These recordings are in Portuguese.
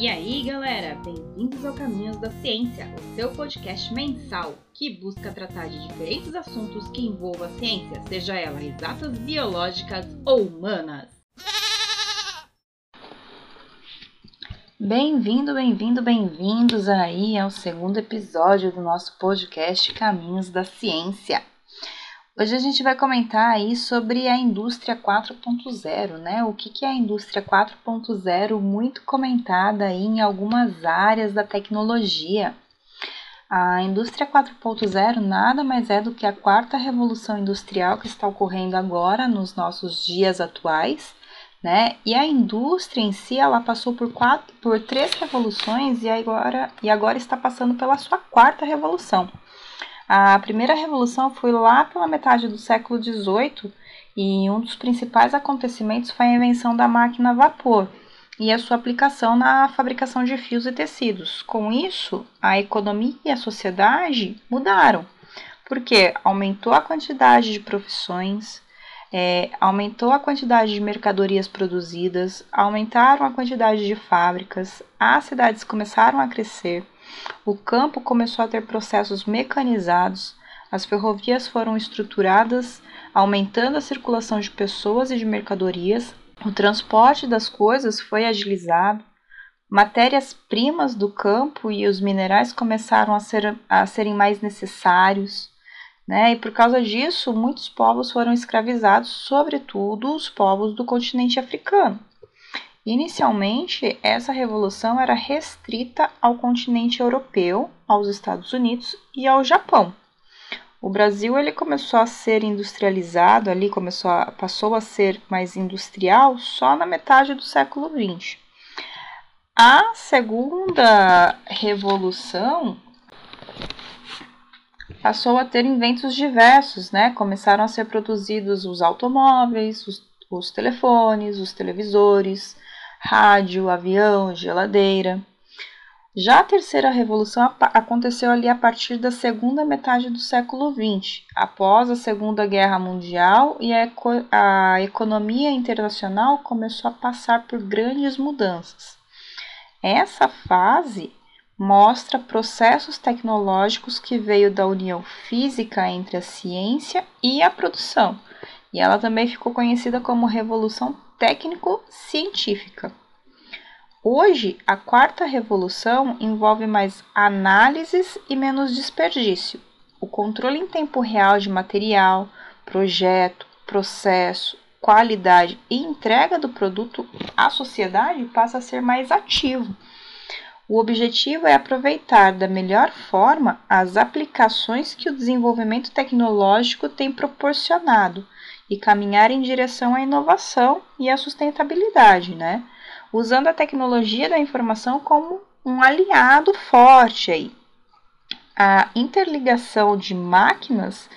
E aí, galera, bem-vindos ao Caminhos da Ciência, o seu podcast mensal que busca tratar de diferentes assuntos que envolvam a ciência, seja ela exatas, biológicas ou humanas. Bem-vindo, bem-vindo, bem-vindos aí ao segundo episódio do nosso podcast Caminhos da Ciência. Hoje a gente vai comentar aí sobre a indústria 4.0, né? O que, que é a indústria 4.0, muito comentada aí em algumas áreas da tecnologia. A indústria 4.0 nada mais é do que a quarta revolução industrial que está ocorrendo agora nos nossos dias atuais, né? E a indústria em si, ela passou por quatro, por três revoluções e agora, e agora está passando pela sua quarta revolução. A primeira revolução foi lá pela metade do século XVIII e um dos principais acontecimentos foi a invenção da máquina a vapor e a sua aplicação na fabricação de fios e tecidos. Com isso, a economia e a sociedade mudaram, porque aumentou a quantidade de profissões, é, aumentou a quantidade de mercadorias produzidas, aumentaram a quantidade de fábricas, as cidades começaram a crescer o campo começou a ter processos mecanizados, as ferrovias foram estruturadas, aumentando a circulação de pessoas e de mercadorias, o transporte das coisas foi agilizado, matérias-primas do campo e os minerais começaram a, ser, a serem mais necessários. Né? E por causa disso, muitos povos foram escravizados, sobretudo os povos do continente africano. Inicialmente, essa revolução era restrita ao continente europeu, aos Estados Unidos e ao Japão. O Brasil ele começou a ser industrializado ali, começou a, passou a ser mais industrial só na metade do século XX. A segunda revolução passou a ter inventos diversos, né? Começaram a ser produzidos os automóveis, os, os telefones, os televisores, rádio, avião, geladeira. Já a terceira revolução aconteceu ali a partir da segunda metade do século XX, após a Segunda Guerra Mundial, e a, eco a economia internacional começou a passar por grandes mudanças. Essa fase mostra processos tecnológicos que veio da união física entre a ciência e a produção, e ela também ficou conhecida como Revolução técnico-científica. Hoje, a quarta revolução envolve mais análises e menos desperdício. O controle em tempo real de material, projeto, processo, qualidade e entrega do produto à sociedade passa a ser mais ativo. O objetivo é aproveitar da melhor forma as aplicações que o desenvolvimento tecnológico tem proporcionado e caminhar em direção à inovação e à sustentabilidade, né? Usando a tecnologia da informação como um aliado forte aí. A interligação de máquinas,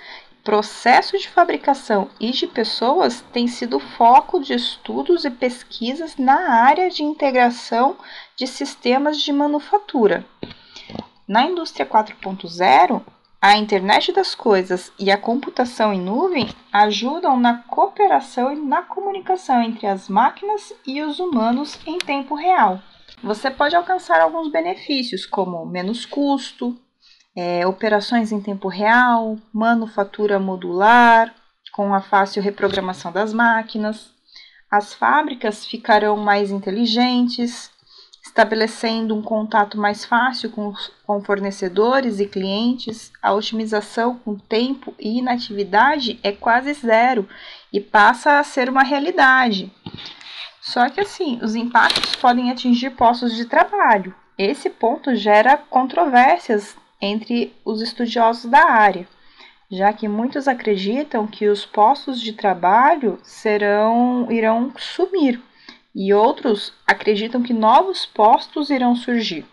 processos de fabricação e de pessoas tem sido foco de estudos e pesquisas na área de integração de sistemas de manufatura. Na indústria 4.0, a internet das coisas e a computação em nuvem ajudam na cooperação e na comunicação entre as máquinas e os humanos em tempo real. Você pode alcançar alguns benefícios, como menos custo, é, operações em tempo real, manufatura modular, com a fácil reprogramação das máquinas. As fábricas ficarão mais inteligentes, estabelecendo um contato mais fácil com, com fornecedores e clientes, a otimização com tempo e inatividade é quase zero e passa a ser uma realidade. Só que assim, os impactos podem atingir postos de trabalho. Esse ponto gera controvérsias entre os estudiosos da área, já que muitos acreditam que os postos de trabalho serão irão sumir e outros acreditam que novos postos irão surgir.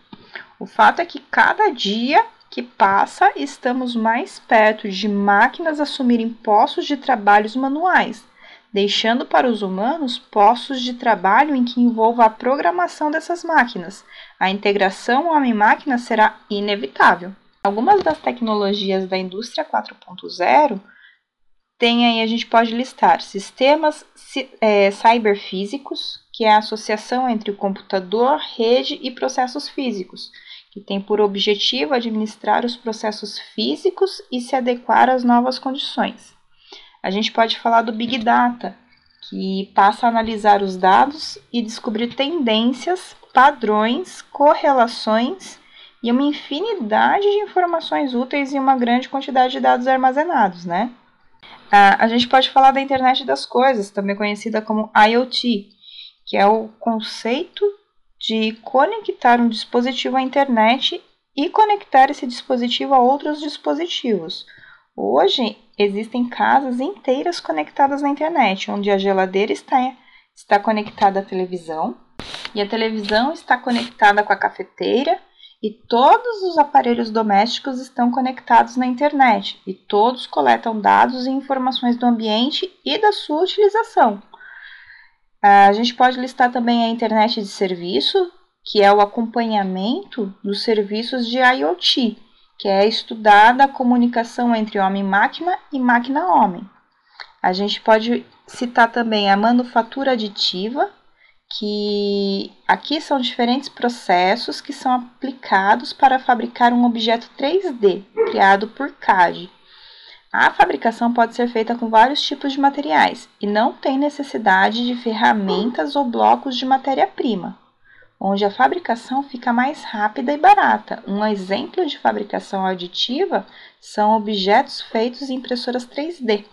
O fato é que cada dia que passa, estamos mais perto de máquinas assumirem postos de trabalhos manuais, deixando para os humanos postos de trabalho em que envolva a programação dessas máquinas. A integração homem-máquina será inevitável. Algumas das tecnologias da indústria 4.0 tem aí, a gente pode listar sistemas é, cyberfísicos, que é a associação entre o computador, rede e processos físicos, que tem por objetivo administrar os processos físicos e se adequar às novas condições. A gente pode falar do Big Data, que passa a analisar os dados e descobrir tendências, padrões, correlações e uma infinidade de informações úteis em uma grande quantidade de dados armazenados, né? a gente pode falar da internet das coisas, também conhecida como IoT, que é o conceito de conectar um dispositivo à internet e conectar esse dispositivo a outros dispositivos. Hoje existem casas inteiras conectadas na internet, onde a geladeira está, está conectada à televisão e a televisão está conectada com a cafeteira e todos os aparelhos domésticos estão conectados na internet e todos coletam dados e informações do ambiente e da sua utilização. A gente pode listar também a internet de serviço, que é o acompanhamento dos serviços de IoT, que é estudada a comunicação entre homem-máquina e máquina-homem. A gente pode citar também a manufatura aditiva, que aqui são diferentes processos que são aplicados para fabricar um objeto 3D criado por CAD. A fabricação pode ser feita com vários tipos de materiais e não tem necessidade de ferramentas ou blocos de matéria-prima, onde a fabricação fica mais rápida e barata. Um exemplo de fabricação aditiva são objetos feitos em impressoras 3D.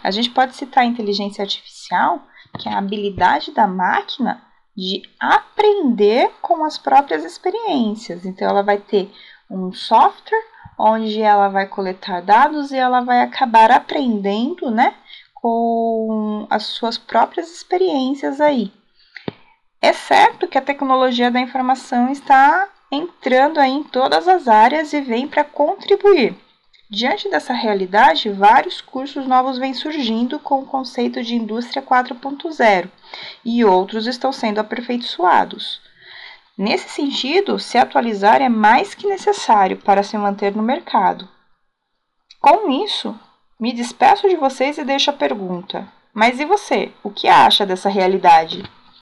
A gente pode citar a inteligência artificial, que é a habilidade da máquina de aprender com as próprias experiências. Então, ela vai ter um software onde ela vai coletar dados e ela vai acabar aprendendo, né, com as suas próprias experiências aí. É certo que a tecnologia da informação está entrando aí em todas as áreas e vem para contribuir. Diante dessa realidade, vários cursos novos vêm surgindo com o conceito de indústria 4.0 e outros estão sendo aperfeiçoados. Nesse sentido, se atualizar é mais que necessário para se manter no mercado. Com isso, me despeço de vocês e deixo a pergunta: mas e você? O que acha dessa realidade?